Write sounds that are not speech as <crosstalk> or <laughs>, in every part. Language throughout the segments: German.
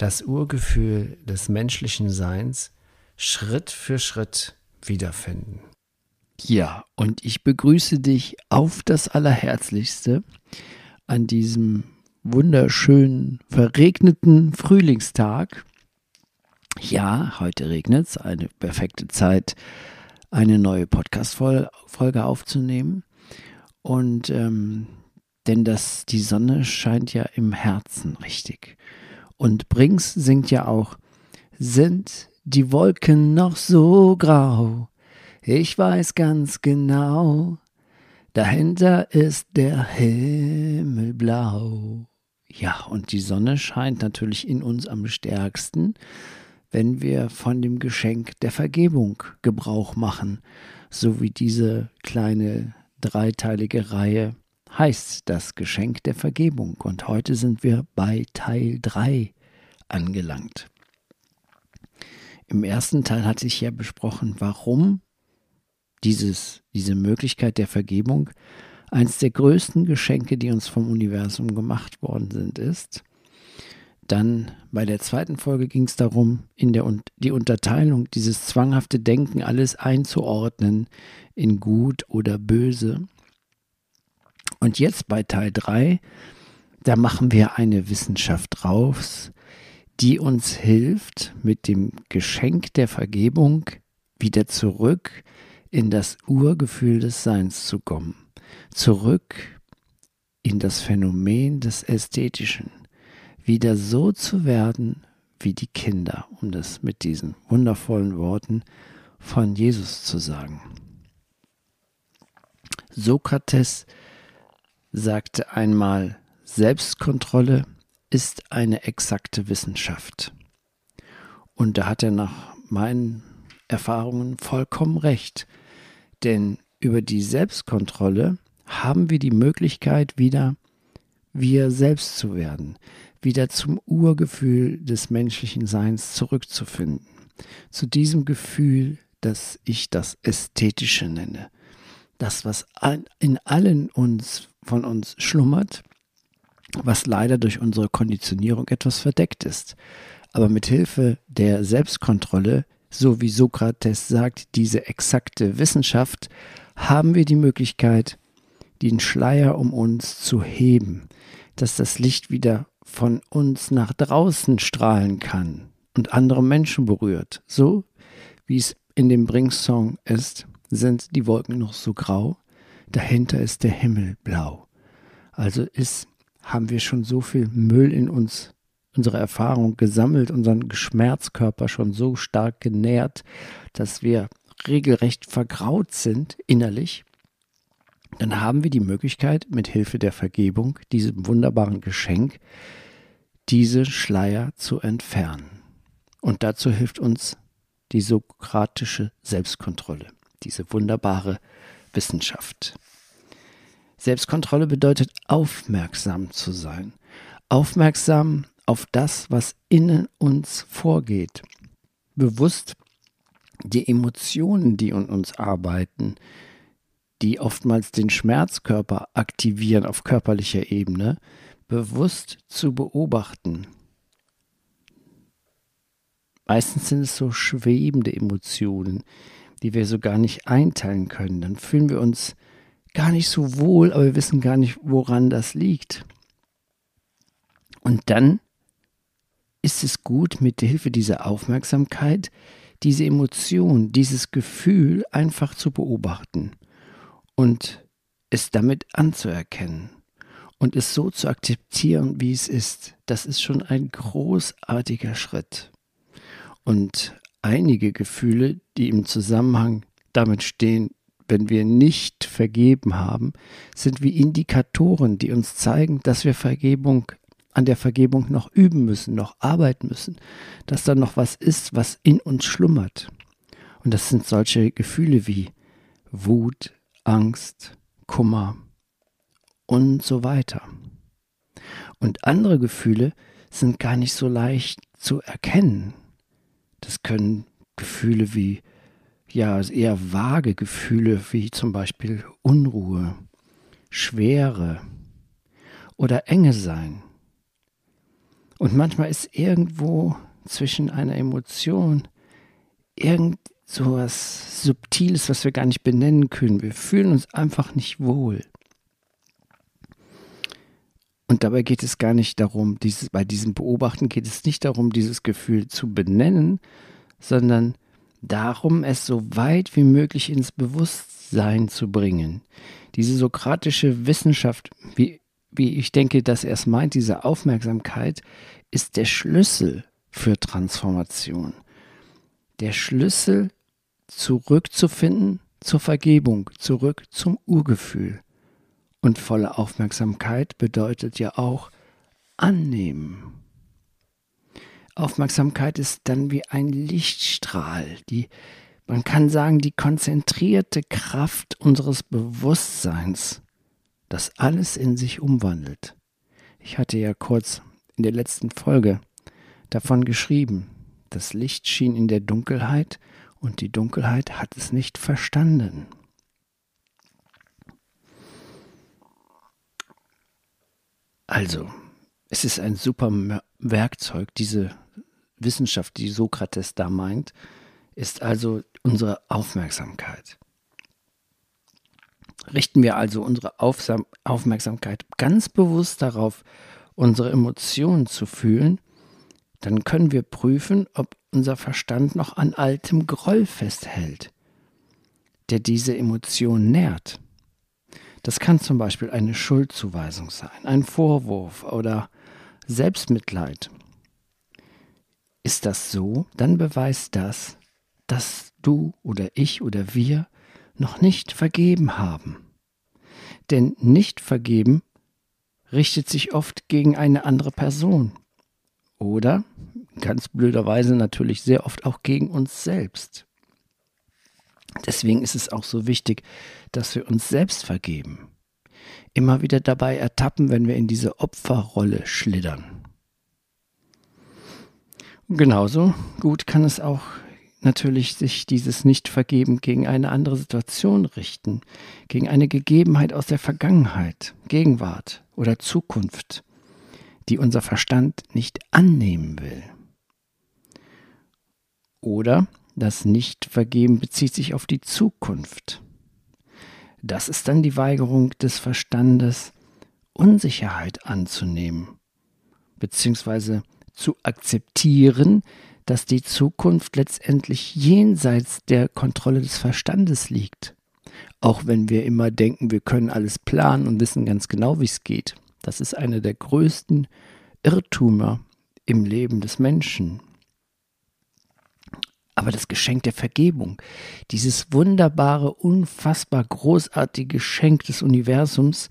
das Urgefühl des menschlichen Seins Schritt für Schritt wiederfinden. Ja, und ich begrüße dich auf das Allerherzlichste an diesem wunderschönen, verregneten Frühlingstag. Ja, heute regnet es, eine perfekte Zeit, eine neue Podcast-Folge aufzunehmen. Und ähm, denn das, die Sonne scheint ja im Herzen richtig. Und Brings singt ja auch, sind die Wolken noch so grau? Ich weiß ganz genau, dahinter ist der Himmel blau. Ja, und die Sonne scheint natürlich in uns am stärksten, wenn wir von dem Geschenk der Vergebung Gebrauch machen, so wie diese kleine dreiteilige Reihe heißt das Geschenk der Vergebung. Und heute sind wir bei Teil 3 angelangt. Im ersten Teil hatte ich ja besprochen, warum dieses, diese Möglichkeit der Vergebung eines der größten Geschenke, die uns vom Universum gemacht worden sind, ist. Dann bei der zweiten Folge ging es darum, in der die Unterteilung, dieses zwanghafte Denken, alles einzuordnen in gut oder böse. Und jetzt bei Teil 3, da machen wir eine Wissenschaft raus, die uns hilft, mit dem Geschenk der Vergebung wieder zurück in das Urgefühl des Seins zu kommen. Zurück in das Phänomen des Ästhetischen. Wieder so zu werden wie die Kinder, um das mit diesen wundervollen Worten von Jesus zu sagen. Sokrates sagte einmal, Selbstkontrolle ist eine exakte Wissenschaft. Und da hat er nach meinen Erfahrungen vollkommen recht. Denn über die Selbstkontrolle haben wir die Möglichkeit, wieder wir selbst zu werden, wieder zum Urgefühl des menschlichen Seins zurückzufinden. Zu diesem Gefühl, das ich das Ästhetische nenne. Das, was in allen uns von uns schlummert, was leider durch unsere Konditionierung etwas verdeckt ist. Aber mit Hilfe der Selbstkontrolle, so wie Sokrates sagt, diese exakte Wissenschaft, haben wir die Möglichkeit, den Schleier um uns zu heben, dass das Licht wieder von uns nach draußen strahlen kann und andere Menschen berührt. So wie es in dem Bring-Song ist, sind die Wolken noch so grau, dahinter ist der Himmel blau. Also ist, haben wir schon so viel Müll in uns, unsere Erfahrung gesammelt, unseren Schmerzkörper schon so stark genährt, dass wir regelrecht vergraut sind innerlich, dann haben wir die Möglichkeit, mit Hilfe der Vergebung, diesem wunderbaren Geschenk, diese Schleier zu entfernen. Und dazu hilft uns die sokratische Selbstkontrolle, diese wunderbare Wissenschaft. Selbstkontrolle bedeutet aufmerksam zu sein. Aufmerksam auf das, was in uns vorgeht. Bewusst die Emotionen, die in uns arbeiten, die oftmals den Schmerzkörper aktivieren auf körperlicher Ebene, bewusst zu beobachten. Meistens sind es so schwebende Emotionen, die wir so gar nicht einteilen können. Dann fühlen wir uns gar nicht so wohl, aber wir wissen gar nicht, woran das liegt. Und dann ist es gut, mit Hilfe dieser Aufmerksamkeit diese Emotion, dieses Gefühl einfach zu beobachten und es damit anzuerkennen und es so zu akzeptieren, wie es ist. Das ist schon ein großartiger Schritt. Und einige Gefühle, die im Zusammenhang damit stehen, wenn wir nicht vergeben haben, sind wie Indikatoren, die uns zeigen, dass wir Vergebung an der Vergebung noch üben müssen, noch arbeiten müssen, dass da noch was ist, was in uns schlummert. Und das sind solche Gefühle wie Wut, Angst, Kummer und so weiter. Und andere Gefühle sind gar nicht so leicht zu erkennen. Das können Gefühle wie, ja, eher vage Gefühle wie zum Beispiel Unruhe, Schwere oder Enge sein. Und manchmal ist irgendwo zwischen einer Emotion irgend so was Subtiles, was wir gar nicht benennen können. Wir fühlen uns einfach nicht wohl. Und dabei geht es gar nicht darum, dieses, bei diesem Beobachten geht es nicht darum, dieses Gefühl zu benennen, sondern darum, es so weit wie möglich ins Bewusstsein zu bringen. Diese sokratische Wissenschaft, wie, wie ich denke, dass er es meint, diese Aufmerksamkeit, ist der Schlüssel für Transformation. Der Schlüssel zurückzufinden zur Vergebung, zurück zum Urgefühl. Und volle Aufmerksamkeit bedeutet ja auch annehmen. Aufmerksamkeit ist dann wie ein Lichtstrahl, die, man kann sagen, die konzentrierte Kraft unseres Bewusstseins, das alles in sich umwandelt. Ich hatte ja kurz in der letzten Folge davon geschrieben, das Licht schien in der Dunkelheit und die Dunkelheit hat es nicht verstanden. Also, es ist ein super Werkzeug, diese Wissenschaft, die Sokrates da meint, ist also unsere Aufmerksamkeit. Richten wir also unsere Aufsam Aufmerksamkeit ganz bewusst darauf, unsere Emotionen zu fühlen, dann können wir prüfen, ob unser Verstand noch an altem Groll festhält, der diese Emotion nährt. Das kann zum Beispiel eine Schuldzuweisung sein, ein Vorwurf oder Selbstmitleid. Ist das so, dann beweist das, dass du oder ich oder wir noch nicht vergeben haben. Denn nicht vergeben richtet sich oft gegen eine andere Person. Oder, ganz blöderweise natürlich sehr oft auch gegen uns selbst. Deswegen ist es auch so wichtig, dass wir uns selbst vergeben. Immer wieder dabei ertappen, wenn wir in diese Opferrolle schlittern. genauso gut kann es auch natürlich sich dieses Nicht-Vergeben gegen eine andere Situation richten, gegen eine Gegebenheit aus der Vergangenheit, Gegenwart oder Zukunft, die unser Verstand nicht annehmen will. Oder das Nicht-Vergeben bezieht sich auf die Zukunft. Das ist dann die Weigerung des Verstandes, Unsicherheit anzunehmen, beziehungsweise zu akzeptieren, dass die Zukunft letztendlich jenseits der Kontrolle des Verstandes liegt. Auch wenn wir immer denken, wir können alles planen und wissen ganz genau, wie es geht. Das ist einer der größten Irrtümer im Leben des Menschen. Aber das Geschenk der Vergebung, dieses wunderbare, unfassbar großartige Geschenk des Universums,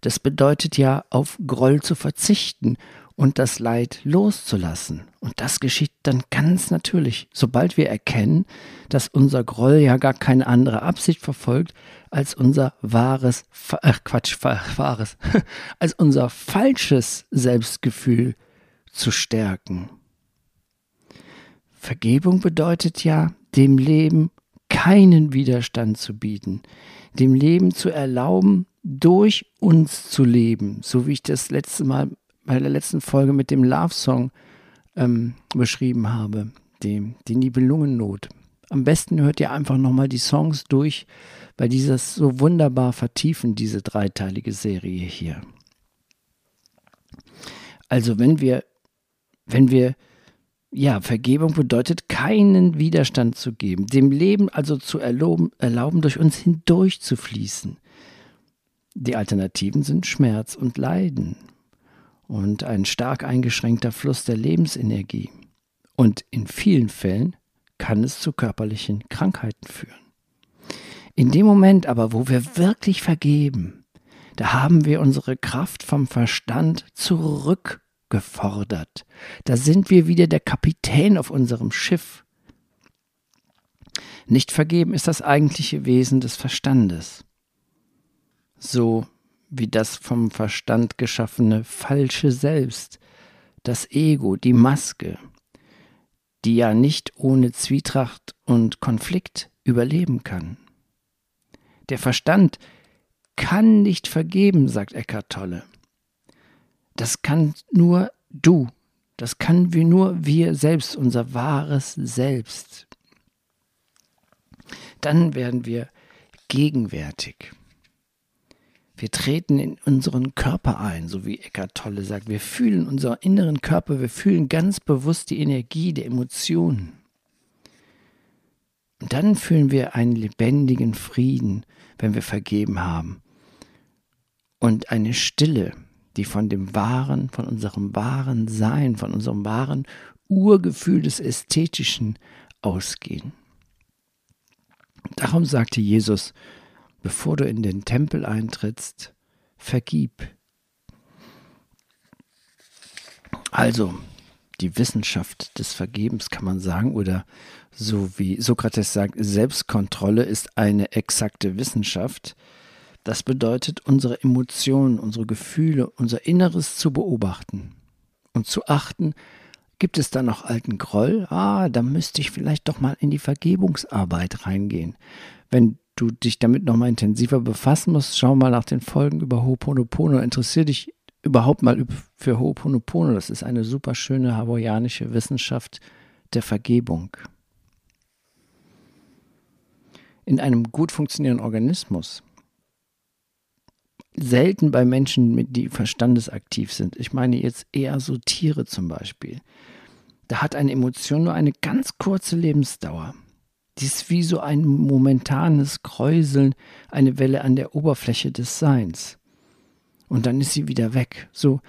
das bedeutet ja, auf Groll zu verzichten und das Leid loszulassen. Und das geschieht dann ganz natürlich, sobald wir erkennen, dass unser Groll ja gar keine andere Absicht verfolgt, als unser wahres, ach Quatsch, wahres, <laughs> als unser falsches Selbstgefühl zu stärken. Vergebung bedeutet ja, dem Leben keinen Widerstand zu bieten, dem Leben zu erlauben, durch uns zu leben, so wie ich das letzte Mal bei der letzten Folge mit dem Love Song ähm, beschrieben habe, dem, die Nibelungennot. Am besten hört ihr einfach nochmal die Songs durch, weil dieses so wunderbar vertiefen, diese dreiteilige Serie hier. Also wenn wir, wenn wir ja, Vergebung bedeutet, keinen Widerstand zu geben, dem Leben also zu erlauben, erlauben, durch uns hindurch zu fließen. Die Alternativen sind Schmerz und Leiden und ein stark eingeschränkter Fluss der Lebensenergie. Und in vielen Fällen kann es zu körperlichen Krankheiten führen. In dem Moment aber, wo wir wirklich vergeben, da haben wir unsere Kraft vom Verstand zurück gefordert. Da sind wir wieder der Kapitän auf unserem Schiff. Nicht vergeben ist das eigentliche Wesen des Verstandes. So wie das vom Verstand geschaffene falsche Selbst, das Ego, die Maske, die ja nicht ohne Zwietracht und Konflikt überleben kann. Der Verstand kann nicht vergeben, sagt Eckhart Tolle. Das kann nur du, das kann wie nur wir selbst, unser wahres Selbst. Dann werden wir gegenwärtig. Wir treten in unseren Körper ein, so wie Eckart Tolle sagt. Wir fühlen unseren inneren Körper, wir fühlen ganz bewusst die Energie der Emotionen. Und dann fühlen wir einen lebendigen Frieden, wenn wir vergeben haben. Und eine Stille, die von dem wahren, von unserem wahren Sein, von unserem wahren Urgefühl des Ästhetischen ausgehen. Darum sagte Jesus, bevor du in den Tempel eintrittst, vergib. Also, die Wissenschaft des Vergebens kann man sagen, oder so wie Sokrates sagt, Selbstkontrolle ist eine exakte Wissenschaft. Das bedeutet, unsere Emotionen, unsere Gefühle, unser Inneres zu beobachten und zu achten, gibt es da noch alten Groll? Ah, da müsste ich vielleicht doch mal in die Vergebungsarbeit reingehen. Wenn du dich damit nochmal intensiver befassen musst, schau mal nach den Folgen über Ho'oponopono. Interessier dich überhaupt mal für Ho'oponopono. Das ist eine super schöne hawaiianische Wissenschaft der Vergebung. In einem gut funktionierenden Organismus, selten bei Menschen, die verstandesaktiv sind, ich meine jetzt eher so Tiere zum Beispiel, da hat eine Emotion nur eine ganz kurze Lebensdauer. Die ist wie so ein momentanes Kräuseln, eine Welle an der Oberfläche des Seins. Und dann ist sie wieder weg. So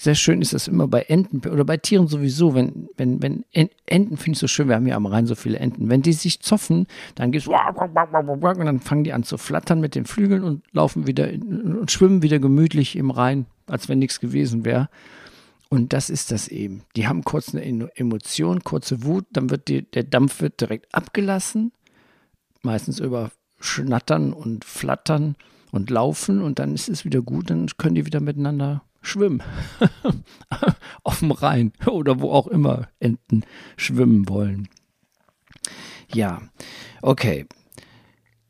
sehr schön ist das immer bei Enten oder bei Tieren sowieso. Wenn, wenn, wenn Enten finde ich so schön, wir haben ja am Rhein so viele Enten. Wenn die sich zoffen, dann geht's und dann fangen die an zu flattern mit den Flügeln und laufen wieder in, und schwimmen wieder gemütlich im Rhein, als wenn nichts gewesen wäre. Und das ist das eben. Die haben kurz eine Emotion, kurze Wut, dann wird die, der Dampf wird direkt abgelassen, meistens über Schnattern und Flattern und Laufen und dann ist es wieder gut, dann können die wieder miteinander schwimmen. <laughs> Auf dem Rhein oder wo auch immer Enten schwimmen wollen. Ja, okay.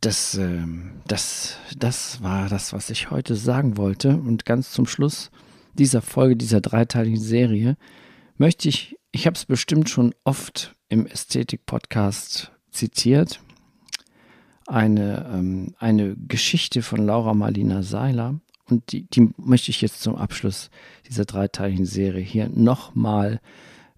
Das, äh, das, das war das, was ich heute sagen wollte. Und ganz zum Schluss dieser Folge, dieser dreiteiligen Serie, möchte ich, ich habe es bestimmt schon oft im Ästhetik-Podcast zitiert, eine, ähm, eine Geschichte von Laura Marlina Seiler. Und die, die möchte ich jetzt zum Abschluss dieser dreiteiligen Serie hier nochmal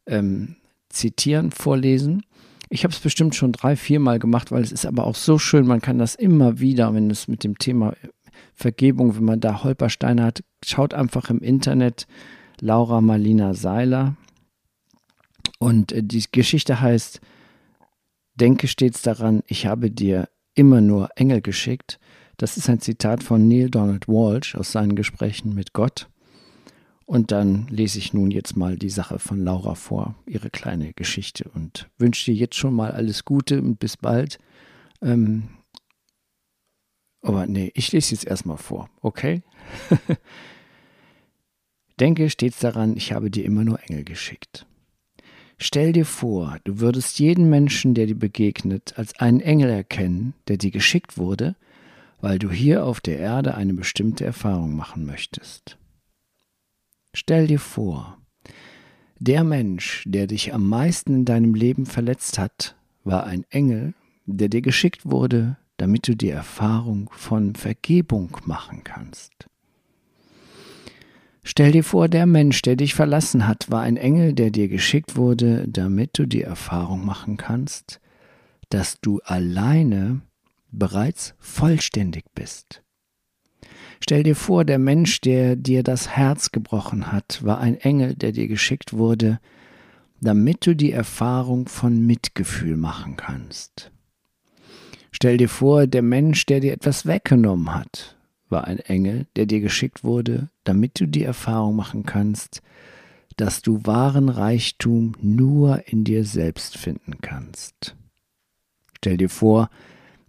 ähm, zitieren, vorlesen. Ich habe es bestimmt schon drei, vier Mal gemacht, weil es ist aber auch so schön, man kann das immer wieder, wenn es mit dem Thema Vergebung, wenn man da Holpersteine hat, schaut einfach im Internet Laura Marlina Seiler. Und äh, die Geschichte heißt, denke stets daran, ich habe dir immer nur Engel geschickt. Das ist ein Zitat von Neil Donald Walsh aus seinen Gesprächen mit Gott. Und dann lese ich nun jetzt mal die Sache von Laura vor, ihre kleine Geschichte und wünsche dir jetzt schon mal alles Gute und bis bald. Ähm, aber nee, ich lese jetzt erstmal vor, okay? <laughs> Denke stets daran, ich habe dir immer nur Engel geschickt. Stell dir vor, du würdest jeden Menschen, der dir begegnet, als einen Engel erkennen, der dir geschickt wurde, weil du hier auf der Erde eine bestimmte Erfahrung machen möchtest. Stell dir vor, der Mensch, der dich am meisten in deinem Leben verletzt hat, war ein Engel, der dir geschickt wurde, damit du die Erfahrung von Vergebung machen kannst. Stell dir vor, der Mensch, der dich verlassen hat, war ein Engel, der dir geschickt wurde, damit du die Erfahrung machen kannst, dass du alleine bereits vollständig bist. Stell dir vor, der Mensch, der dir das Herz gebrochen hat, war ein Engel, der dir geschickt wurde, damit du die Erfahrung von Mitgefühl machen kannst. Stell dir vor, der Mensch, der dir etwas weggenommen hat, war ein Engel, der dir geschickt wurde, damit du die Erfahrung machen kannst, dass du wahren Reichtum nur in dir selbst finden kannst. Stell dir vor,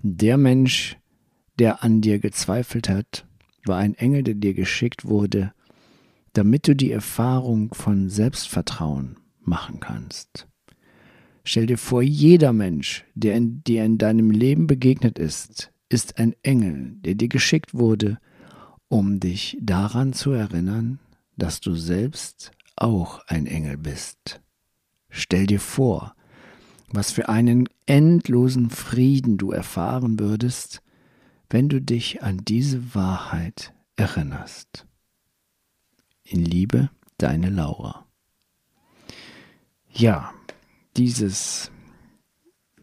der Mensch, der an dir gezweifelt hat, war ein Engel, der dir geschickt wurde, damit du die Erfahrung von Selbstvertrauen machen kannst. Stell dir vor, jeder Mensch, der in, dir in deinem Leben begegnet ist, ist ein Engel, der dir geschickt wurde, um dich daran zu erinnern, dass du selbst auch ein Engel bist. Stell dir vor, was für einen endlosen Frieden du erfahren würdest, wenn du dich an diese Wahrheit erinnerst. In Liebe, deine Laura. Ja, dieses,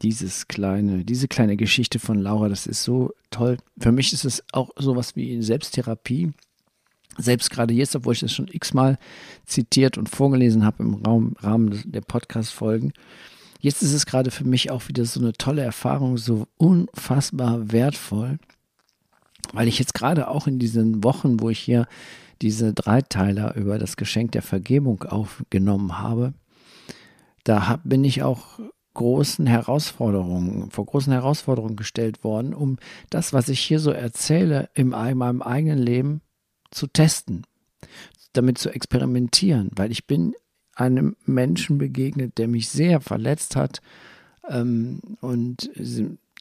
dieses kleine, diese kleine Geschichte von Laura, das ist so toll. Für mich ist es auch sowas wie Selbsttherapie. Selbst gerade jetzt, obwohl ich das schon x-mal zitiert und vorgelesen habe im Raum, Rahmen der Podcast-Folgen. Jetzt ist es gerade für mich auch wieder so eine tolle Erfahrung, so unfassbar wertvoll, weil ich jetzt gerade auch in diesen Wochen, wo ich hier diese Dreiteiler über das Geschenk der Vergebung aufgenommen habe, da hab, bin ich auch großen Herausforderungen, vor großen Herausforderungen gestellt worden, um das, was ich hier so erzähle, in meinem eigenen Leben zu testen, damit zu experimentieren, weil ich bin einem Menschen begegnet, der mich sehr verletzt hat ähm, und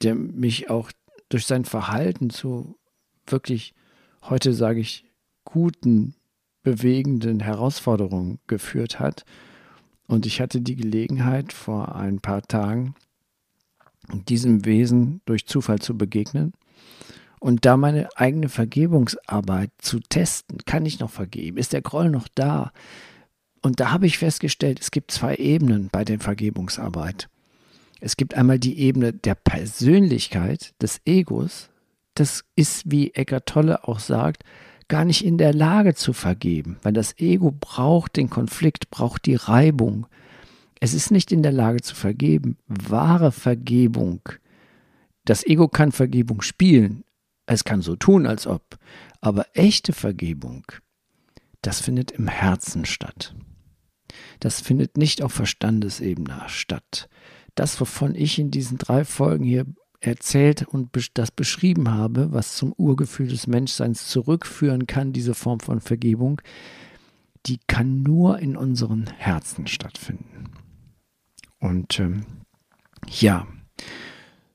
der mich auch durch sein Verhalten zu wirklich, heute sage ich, guten, bewegenden Herausforderungen geführt hat. Und ich hatte die Gelegenheit, vor ein paar Tagen diesem Wesen durch Zufall zu begegnen und da meine eigene Vergebungsarbeit zu testen. Kann ich noch vergeben? Ist der Groll noch da? Und da habe ich festgestellt, es gibt zwei Ebenen bei der Vergebungsarbeit. Es gibt einmal die Ebene der Persönlichkeit, des Egos. Das ist, wie Eckart Tolle auch sagt, gar nicht in der Lage zu vergeben, weil das Ego braucht den Konflikt, braucht die Reibung. Es ist nicht in der Lage zu vergeben. Wahre Vergebung. Das Ego kann Vergebung spielen. Es kann so tun, als ob. Aber echte Vergebung, das findet im Herzen statt. Das findet nicht auf Verstandesebene statt. Das, wovon ich in diesen drei Folgen hier erzählt und das beschrieben habe, was zum Urgefühl des Menschseins zurückführen kann, diese Form von Vergebung, die kann nur in unseren Herzen stattfinden. Und ähm, ja,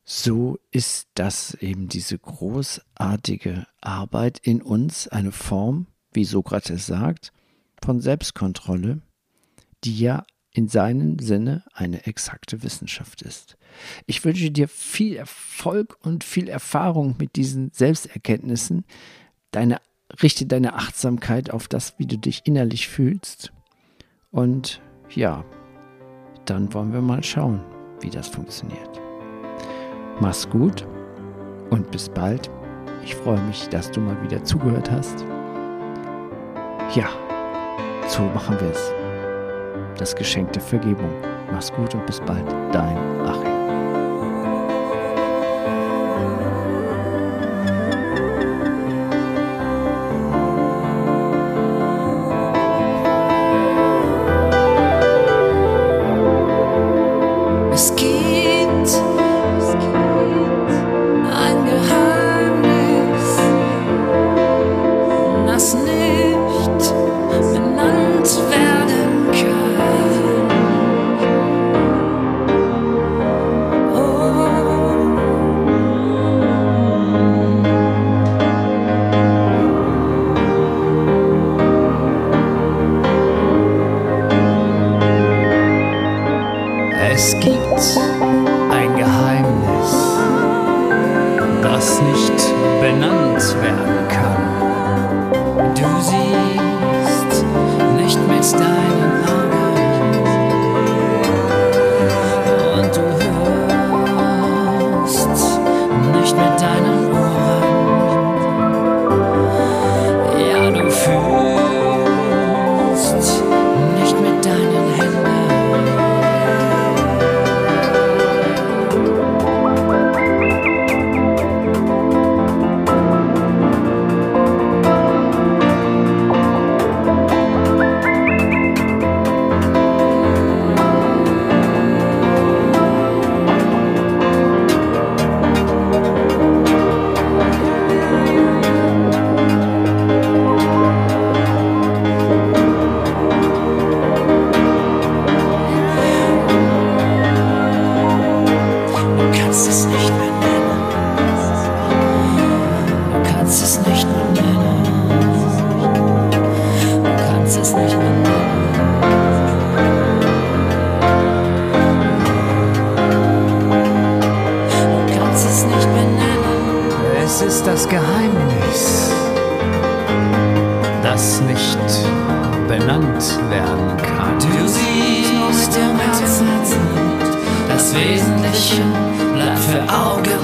so ist das eben diese großartige Arbeit in uns, eine Form, wie Sokrates sagt, von Selbstkontrolle, die ja in seinem Sinne eine exakte Wissenschaft ist. Ich wünsche dir viel Erfolg und viel Erfahrung mit diesen Selbsterkenntnissen. Deine, richte deine Achtsamkeit auf das, wie du dich innerlich fühlst. Und ja, dann wollen wir mal schauen, wie das funktioniert. Mach's gut und bis bald. Ich freue mich, dass du mal wieder zugehört hast. Ja, so machen wir es. Das Geschenk der Vergebung. Mach's gut und bis bald. Dein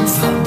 Augen